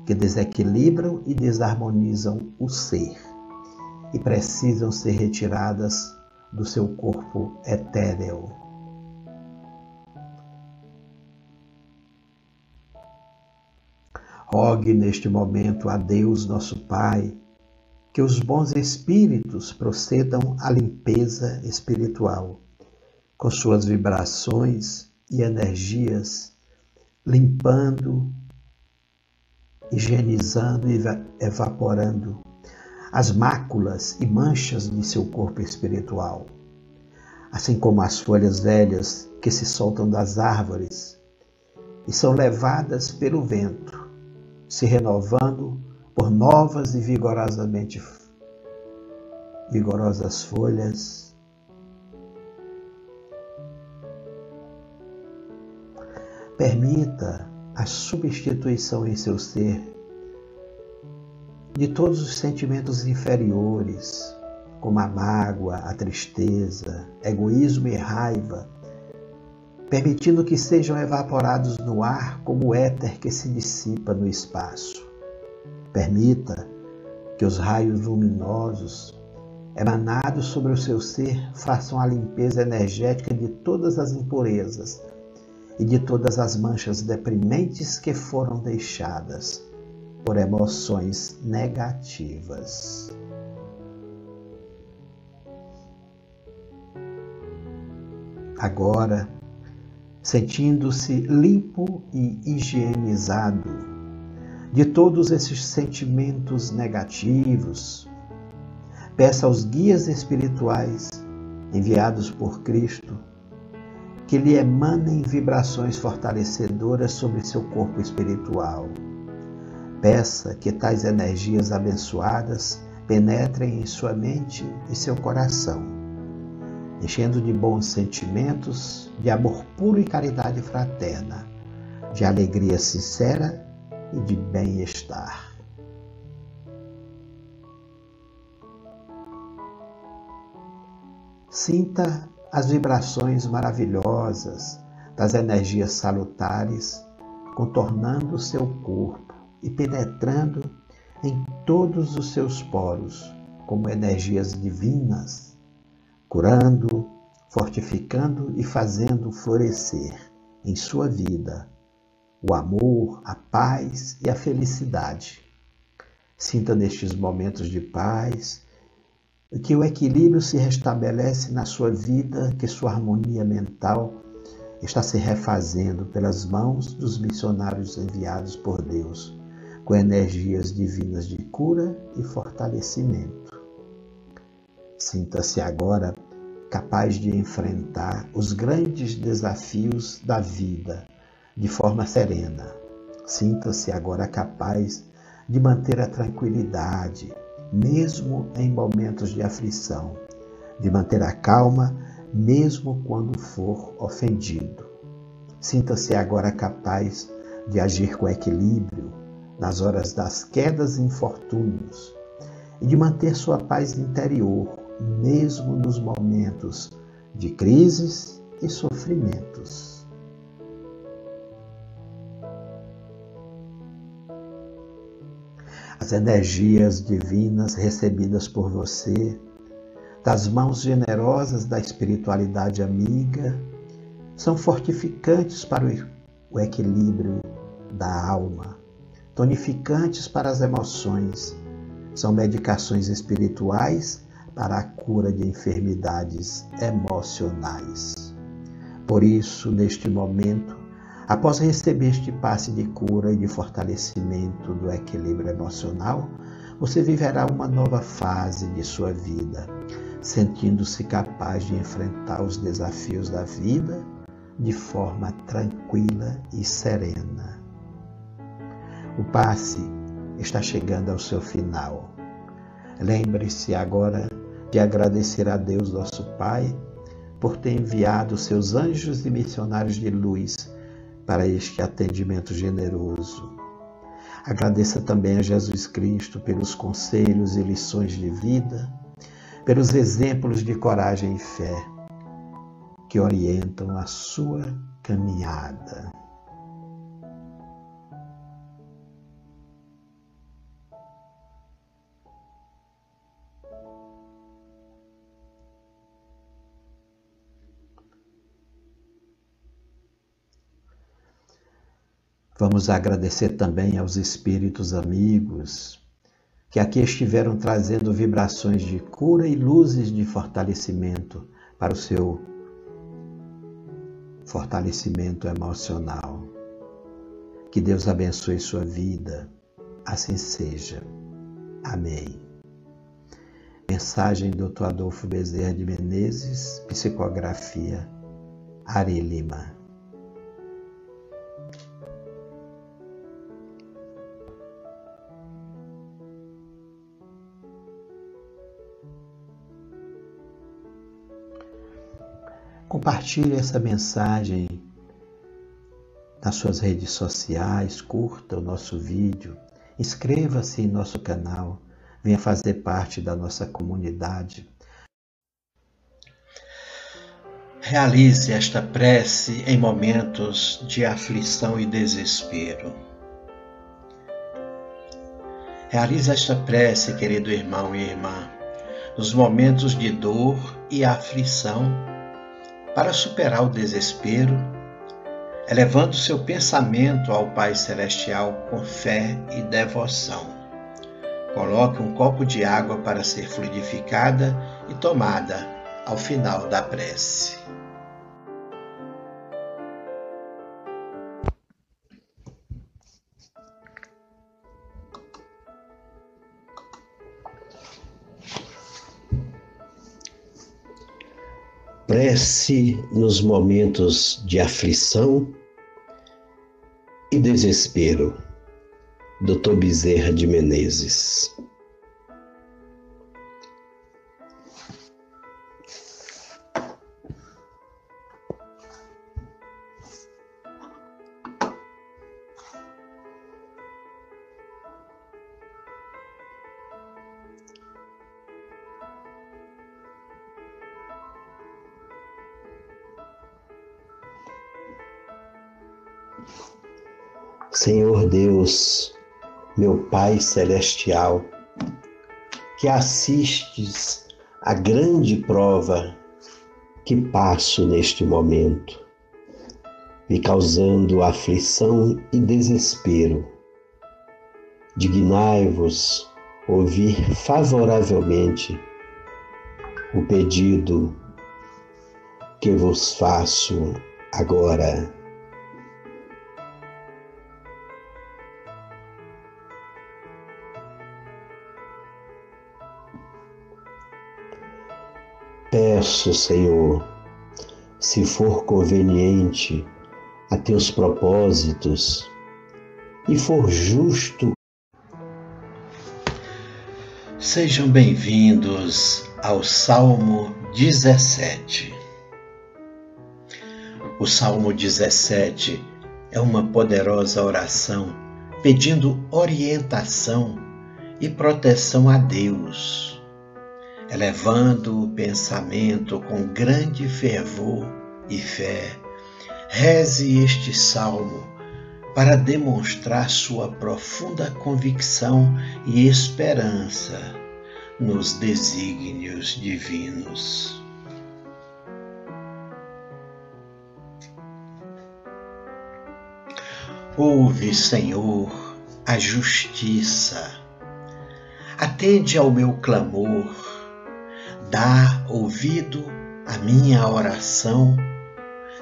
que desequilibram e desarmonizam o ser e precisam ser retiradas do seu corpo etéreo. Rogue neste momento a Deus, nosso Pai, que os bons espíritos procedam à limpeza espiritual, com suas vibrações e energias, limpando, higienizando e evaporando as máculas e manchas de seu corpo espiritual, assim como as folhas velhas que se soltam das árvores e são levadas pelo vento se renovando por novas e vigorosamente vigorosas folhas. Permita a substituição em seu ser de todos os sentimentos inferiores, como a mágoa, a tristeza, egoísmo e raiva, permitindo que sejam evaporados no ar como o éter que se dissipa no espaço. Permita que os raios luminosos emanados sobre o seu ser façam a limpeza energética de todas as impurezas e de todas as manchas deprimentes que foram deixadas por emoções negativas. Agora, sentindo-se limpo e higienizado de todos esses sentimentos negativos. Peça aos guias espirituais enviados por Cristo que lhe emanem vibrações fortalecedoras sobre seu corpo espiritual. Peça que tais energias abençoadas penetrem em sua mente e seu coração enchendo de bons sentimentos, de amor puro e caridade fraterna, de alegria sincera e de bem-estar. Sinta as vibrações maravilhosas das energias salutares contornando seu corpo e penetrando em todos os seus poros como energias divinas curando, fortificando e fazendo florescer em sua vida o amor, a paz e a felicidade. Sinta nestes momentos de paz que o equilíbrio se restabelece na sua vida, que sua harmonia mental está se refazendo pelas mãos dos missionários enviados por Deus, com energias divinas de cura e fortalecimento. Sinta-se agora capaz de enfrentar os grandes desafios da vida de forma serena. Sinta-se agora capaz de manter a tranquilidade, mesmo em momentos de aflição, de manter a calma, mesmo quando for ofendido. Sinta-se agora capaz de agir com equilíbrio nas horas das quedas e infortúnios e de manter sua paz interior, mesmo nos momentos de crises e sofrimentos. as energias divinas recebidas por você, das mãos generosas da espiritualidade amiga, são fortificantes para o equilíbrio da alma, tonificantes para as emoções, são medicações espirituais para a cura de enfermidades emocionais. Por isso, neste momento, Após receber este passe de cura e de fortalecimento do equilíbrio emocional, você viverá uma nova fase de sua vida, sentindo-se capaz de enfrentar os desafios da vida de forma tranquila e serena. O passe está chegando ao seu final. Lembre-se agora de agradecer a Deus, nosso Pai, por ter enviado seus anjos e missionários de luz para este atendimento generoso. Agradeça também a Jesus Cristo pelos conselhos e lições de vida, pelos exemplos de coragem e fé que orientam a sua caminhada. Vamos agradecer também aos espíritos amigos que aqui estiveram trazendo vibrações de cura e luzes de fortalecimento para o seu fortalecimento emocional. Que Deus abençoe sua vida. Assim seja. Amém. Mensagem do Dr. Adolfo Bezerra de Menezes, psicografia Ari Lima. Compartilhe essa mensagem nas suas redes sociais, curta o nosso vídeo, inscreva-se em nosso canal, venha fazer parte da nossa comunidade. Realize esta prece em momentos de aflição e desespero. Realize esta prece, querido irmão e irmã, nos momentos de dor e aflição para superar o desespero, elevando seu pensamento ao Pai Celestial com fé e devoção. Coloque um copo de água para ser fluidificada e tomada ao final da prece. Prece nos momentos de aflição e desespero. Dr. Bezerra de Menezes. Deus, meu Pai celestial, que assistes a grande prova que passo neste momento, me causando aflição e desespero. Dignai-vos ouvir favoravelmente o pedido que vos faço agora. Peço, Senhor, se for conveniente a teus propósitos e for justo. Sejam bem-vindos ao Salmo 17. O Salmo 17 é uma poderosa oração pedindo orientação e proteção a Deus, elevando o pensamento com grande fervor e fé. Reze este salmo para demonstrar sua profunda convicção e esperança nos desígnios divinos. Ouve, Senhor, a justiça. Atende ao meu clamor. Dá ouvido à minha oração,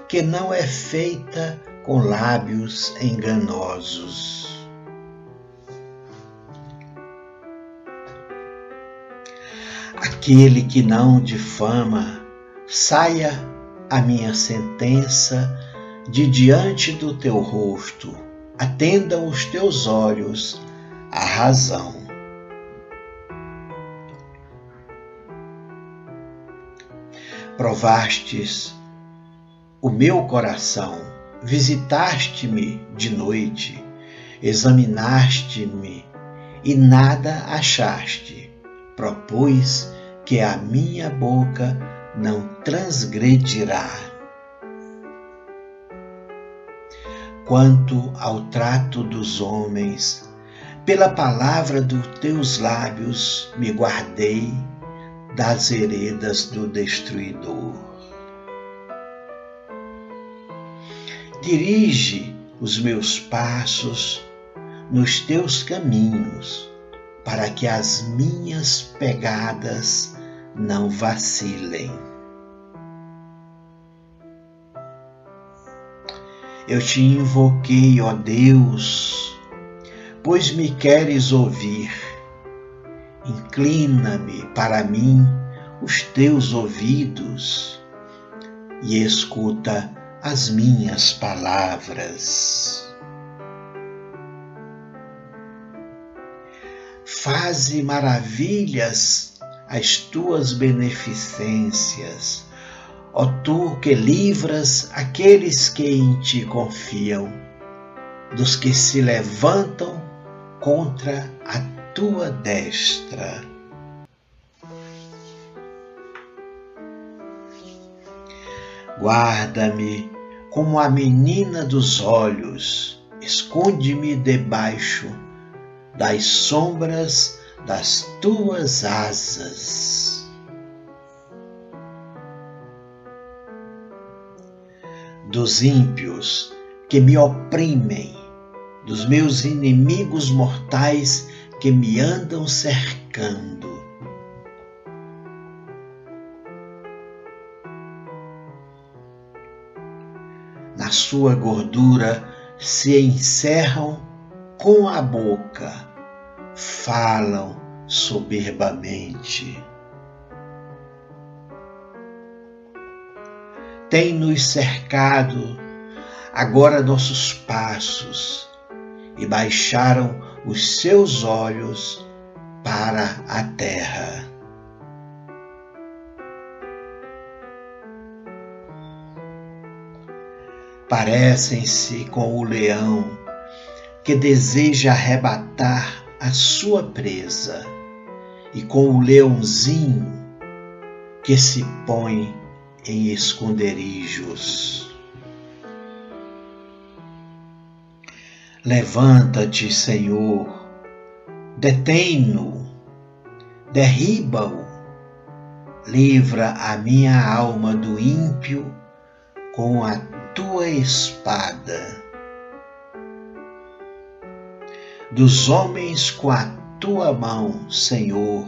que não é feita com lábios enganosos. Aquele que não difama, saia a minha sentença de diante do teu rosto, atendam os teus olhos à razão. Provastes o meu coração, visitaste-me de noite, examinaste-me e nada achaste. Propus que a minha boca não transgredirá. quanto ao trato dos homens. Pela palavra dos teus lábios me guardei das heredas do destruidor. Dirige os meus passos nos teus caminhos, para que as minhas pegadas não vacilem. Eu te invoquei, ó Deus, pois me queres ouvir. Inclina-me para mim os teus ouvidos e escuta as minhas palavras. Faze maravilhas as tuas beneficências ó tu que livras aqueles que em ti confiam, dos que se levantam contra a tua destra. Guarda-me como a menina dos olhos, esconde-me debaixo das sombras das tuas asas. dos ímpios que me oprimem, dos meus inimigos mortais que me andam cercando. Na sua gordura se encerram com a boca, falam soberbamente. tem nos cercado agora nossos passos e baixaram os seus olhos para a terra. Parecem-se com o leão que deseja arrebatar a sua presa e com o leãozinho que se põe em esconderijos. Levanta-te, Senhor, detém-no, derriba-o, livra a minha alma do ímpio com a tua espada, dos homens com a tua mão, Senhor.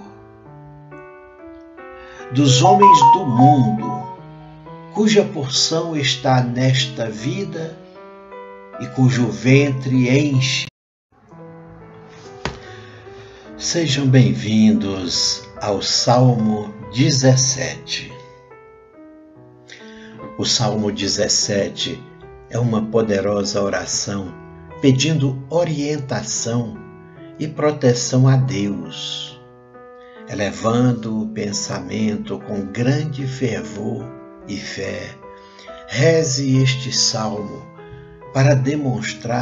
Dos homens do mundo, cuja porção está nesta vida e cujo ventre enche. Sejam bem-vindos ao Salmo 17. O Salmo 17 é uma poderosa oração pedindo orientação e proteção a Deus, elevando o pensamento com grande fervor e fé. Reze este salmo para demonstrar